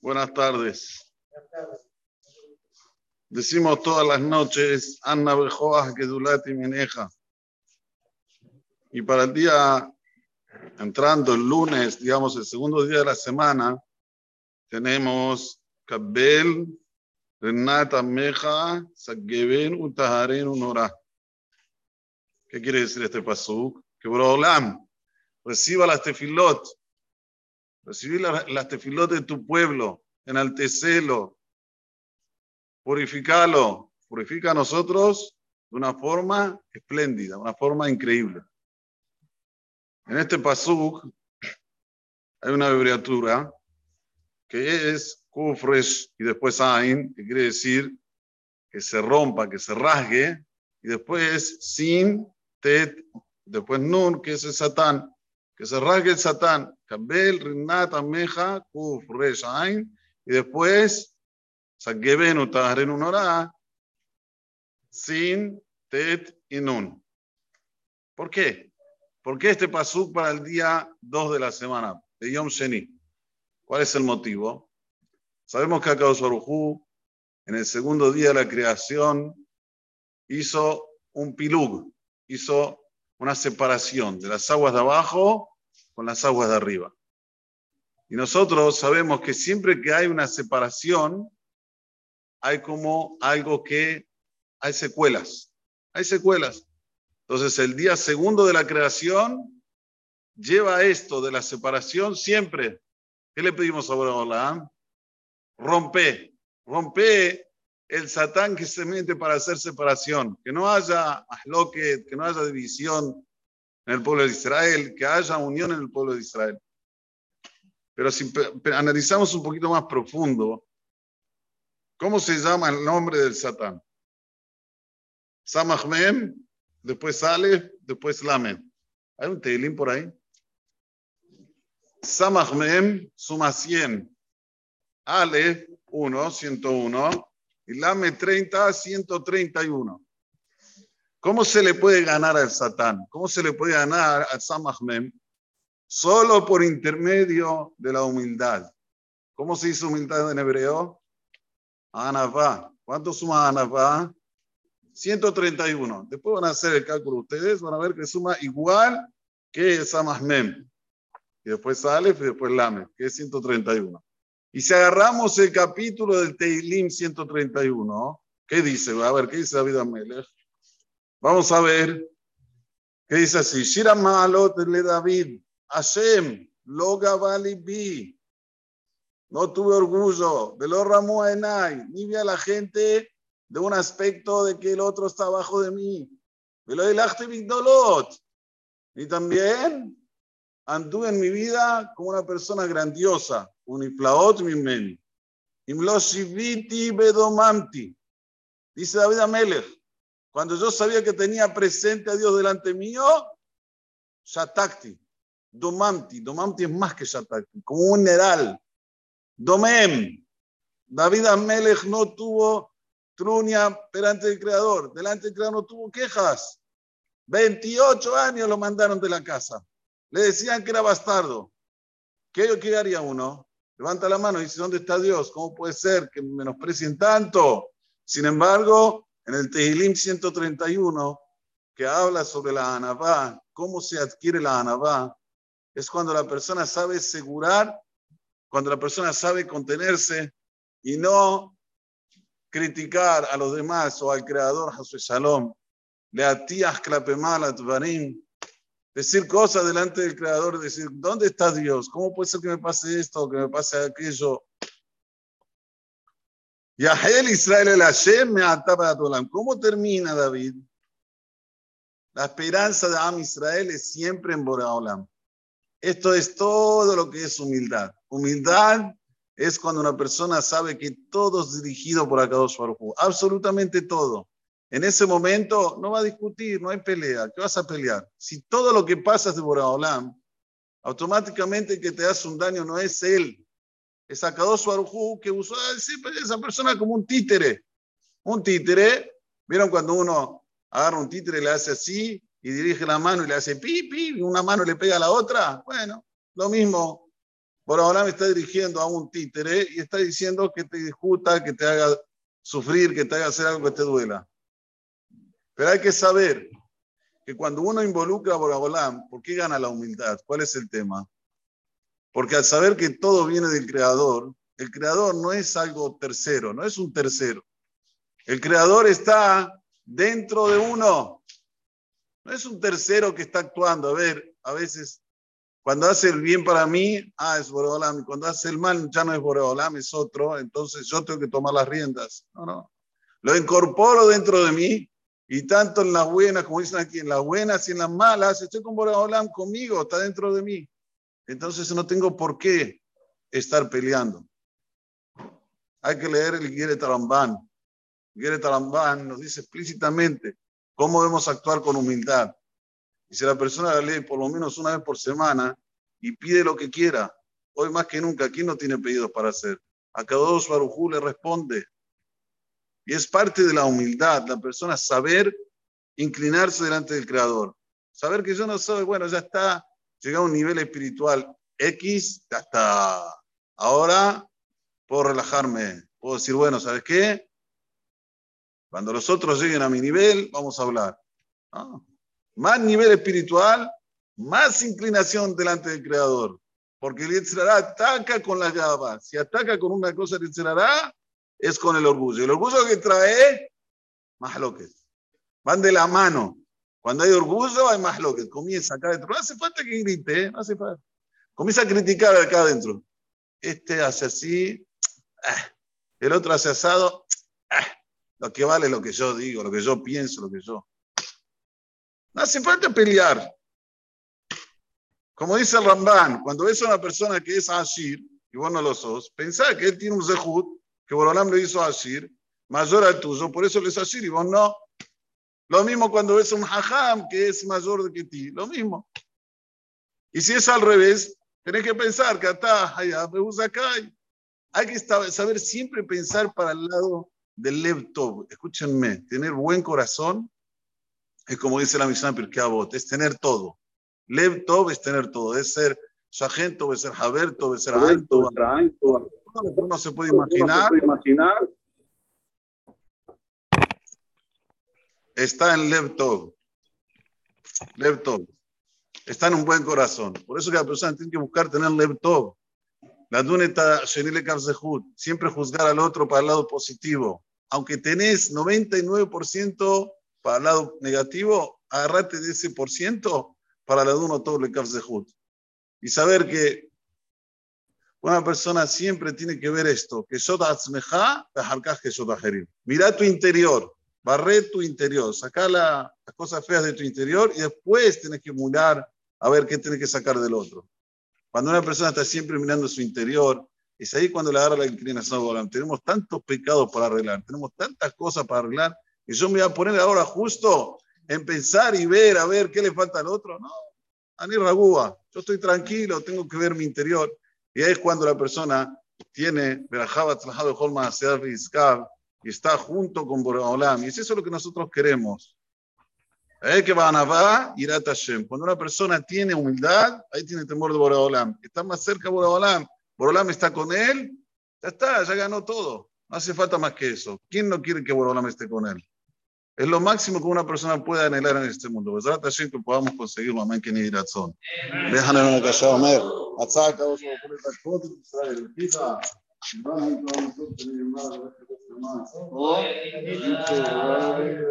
Buenas tardes. Decimos todas las noches, Anna Bejoas Gedulati Mineja. Y para el día, entrando el lunes, digamos el segundo día de la semana, tenemos Kabel, Renata Meja, Sageben, Utaharen, Unora. ¿Qué quiere decir este pasuk? Que Borolam reciba las tefilot, recibir las, las tefilot de tu pueblo, enaltecelo, purificalo, purifica a nosotros de una forma espléndida, una forma increíble. En este pasuk hay una abreviatura que es kufresh y después ain, que quiere decir que se rompa, que se rasgue, y después sin, tet, después nun, que es satán, que se rasgue el satán, kabel, rinat, ameja, kufresh, ain, y después Sageben Taharen Unora, sin Tet y Nun. ¿Por qué? ¿Por qué este pasuk para el día 2 de la semana, de Yom Sheni? ¿Cuál es el motivo? Sabemos que Akadosh Baruj en el segundo día de la creación, hizo un pilug, hizo una separación de las aguas de abajo con las aguas de arriba. Y nosotros sabemos que siempre que hay una separación, hay como algo que hay secuelas. Hay secuelas. Entonces, el día segundo de la creación lleva esto de la separación siempre. ¿Qué le pedimos a Boreolam? Rompe, rompe el satán que se mete para hacer separación, que no haya ahloquet, que no haya división en el pueblo de Israel, que haya unión en el pueblo de Israel. Pero si analizamos un poquito más profundo, ¿Cómo se llama el nombre del Satán? Samachmem, después sale, después Lamen. ¿Hay un teilín por ahí? Samachmem suma 100. Ale 1, 101. Y Lame 30, 131. ¿Cómo se le puede ganar al Satán? ¿Cómo se le puede ganar al Samachmem? Solo por intermedio de la humildad. ¿Cómo se dice humildad en hebreo? Anafá. ¿Cuánto suma Anafá? 131. Después van a hacer el cálculo ustedes, van a ver que suma igual que Samahmem. Y después sale y después Lame, que es 131. Y si agarramos el capítulo del Teilim 131, ¿qué dice? A ver, ¿qué dice David Amelech? Vamos a ver. ¿Qué dice así? Shira Maalot le David. Hashem, Loga Bi. No tuve orgullo. De los Enay. Ni vi a la gente de un aspecto de que el otro está abajo de mí. Y también anduve en mi vida como una persona grandiosa. Uniflaot mimeni. Imloshiviti bedomanti. Dice David Amelech. Cuando yo sabía que tenía presente a Dios delante mío, Shatakti. Domanti. Domanti es más que Shatakti. Como un neral Domem. David Amelech no tuvo truña delante del Creador. Delante del Creador no tuvo quejas. 28 años lo mandaron de la casa. Le decían que era bastardo. ¿Qué, qué haría uno? Levanta la mano y dice, ¿dónde está Dios? ¿Cómo puede ser que me menosprecien tanto? Sin embargo, en el Tehilim 131, que habla sobre la Anabá, cómo se adquiere la Anabá, es cuando la persona sabe asegurar cuando la persona sabe contenerse y no criticar a los demás o al creador Jesús Shalom, le atías clapemal a decir cosas delante del creador, decir, ¿dónde está Dios? ¿Cómo puede ser que me pase esto que me pase aquello? Y a él Israel el Hashem me ataba ¿Cómo termina David? La esperanza de Am Israel es siempre en Boraholam. Esto es todo lo que es humildad. Humildad es cuando una persona sabe que todo es dirigido por Akadosh Baruj absolutamente todo. En ese momento no va a discutir, no hay pelea. ¿Qué vas a pelear? Si todo lo que pasa es de Boraholam, automáticamente que te hace un daño no es él, es Akadosh Baruj que usó a esa persona como un títere. Un títere, ¿vieron cuando uno agarra un títere y le hace así y dirige la mano y le hace pi, pi, y una mano le pega a la otra? Bueno, lo mismo me está dirigiendo a un títere y está diciendo que te discuta, que te haga sufrir, que te haga hacer algo que te duela. Pero hay que saber que cuando uno involucra a Boraholam, ¿por qué gana la humildad? ¿Cuál es el tema? Porque al saber que todo viene del Creador, el Creador no es algo tercero, no es un tercero. El Creador está dentro de uno. No es un tercero que está actuando. A ver, a veces cuando hace el bien para mí, ah, es Boreolam. Cuando hace el mal, ya no es Boreolam, es otro. Entonces yo tengo que tomar las riendas. No, no. Lo incorporo dentro de mí y tanto en las buenas, como dicen aquí, en las buenas y en las malas, estoy con Boreolam conmigo, está dentro de mí. Entonces no tengo por qué estar peleando. Hay que leer el Guire Tarambán. Guire Tarambán nos dice explícitamente cómo debemos actuar con humildad. Y si la persona la lee por lo menos una vez por semana y pide lo que quiera, hoy más que nunca, ¿quién no tiene pedidos para hacer? A cada dos Barujú le responde. Y es parte de la humildad, la persona saber inclinarse delante del Creador. Saber que yo no soy, bueno, ya está, llega a un nivel espiritual X, ya está. Ahora puedo relajarme, puedo decir, bueno, ¿sabes qué? Cuando los otros lleguen a mi nivel, vamos a hablar. Más nivel espiritual, más inclinación delante del Creador. Porque el Yetzirará ataca con la gaba. Si ataca con una cosa el Yetzirará, es con el orgullo. El orgullo que trae, más lo que Van de la mano. Cuando hay orgullo, hay más lo que Comienza acá adentro. No hace falta que grite, ¿eh? no hace falta. Comienza a criticar acá adentro. Este hace así, ah. el otro hace asado. Ah. Lo que vale lo que yo digo, lo que yo pienso, lo que yo. No hace falta pelear. Como dice el Ramban, cuando ves a una persona que es Ashir, y vos no lo sos, pensá que él tiene un Zehut, que Borolam le hizo a Ashir, mayor al tuyo, por eso le es Ashir y vos no. Lo mismo cuando ves un Hajam que es mayor que ti, lo mismo. Y si es al revés, tenés que pensar que está allá, me usa acá. Hay que saber siempre pensar para el lado del Lev Escúchenme, tener buen corazón es como dice la Mishnah Pirkei Avot, es tener todo. Lev Tov es tener todo, es ser Shagento, es ser Haberto, es ser Ainto. Que uno se puede imaginar, está en. Lev Tov. Está en un buen corazón. Por eso que la persona tiene que buscar tener Lev Tov. La duneta siempre juzgar al otro para el lado positivo. Aunque tenés 99% para el lado negativo, agarrate de ese por ciento para el lado uno todo Zehut. Y saber que una persona siempre tiene que ver esto, que que Mira tu interior, barre tu interior, saca las cosas feas de tu interior y después tienes que mirar a ver qué tienes que sacar del otro. Cuando una persona está siempre mirando su interior, es ahí cuando le agarra la inclinación. Tenemos tantos pecados para arreglar, tenemos tantas cosas para arreglar y yo me voy a poner ahora justo en pensar y ver, a ver qué le falta al otro. No, Ani Ragúa, yo estoy tranquilo, tengo que ver mi interior. Y ahí es cuando la persona tiene y está junto con Boreolam. Y es eso lo que nosotros queremos. Que van a va Cuando una persona tiene humildad, ahí tiene temor de Boreolam. Está más cerca de Boreolam. Boreolam está con él. Ya está, ya ganó todo. No hace falta más que eso. ¿Quién no quiere que Boreolam esté con él? Es lo máximo que una persona puede anhelar en este mundo. Que podamos conseguirlo. Amén. Que ni razón. Déjame una casa, Omer. Atzaka, vos por esta foto, Israel. Pisa. Vamos a nosotros, mi hermano,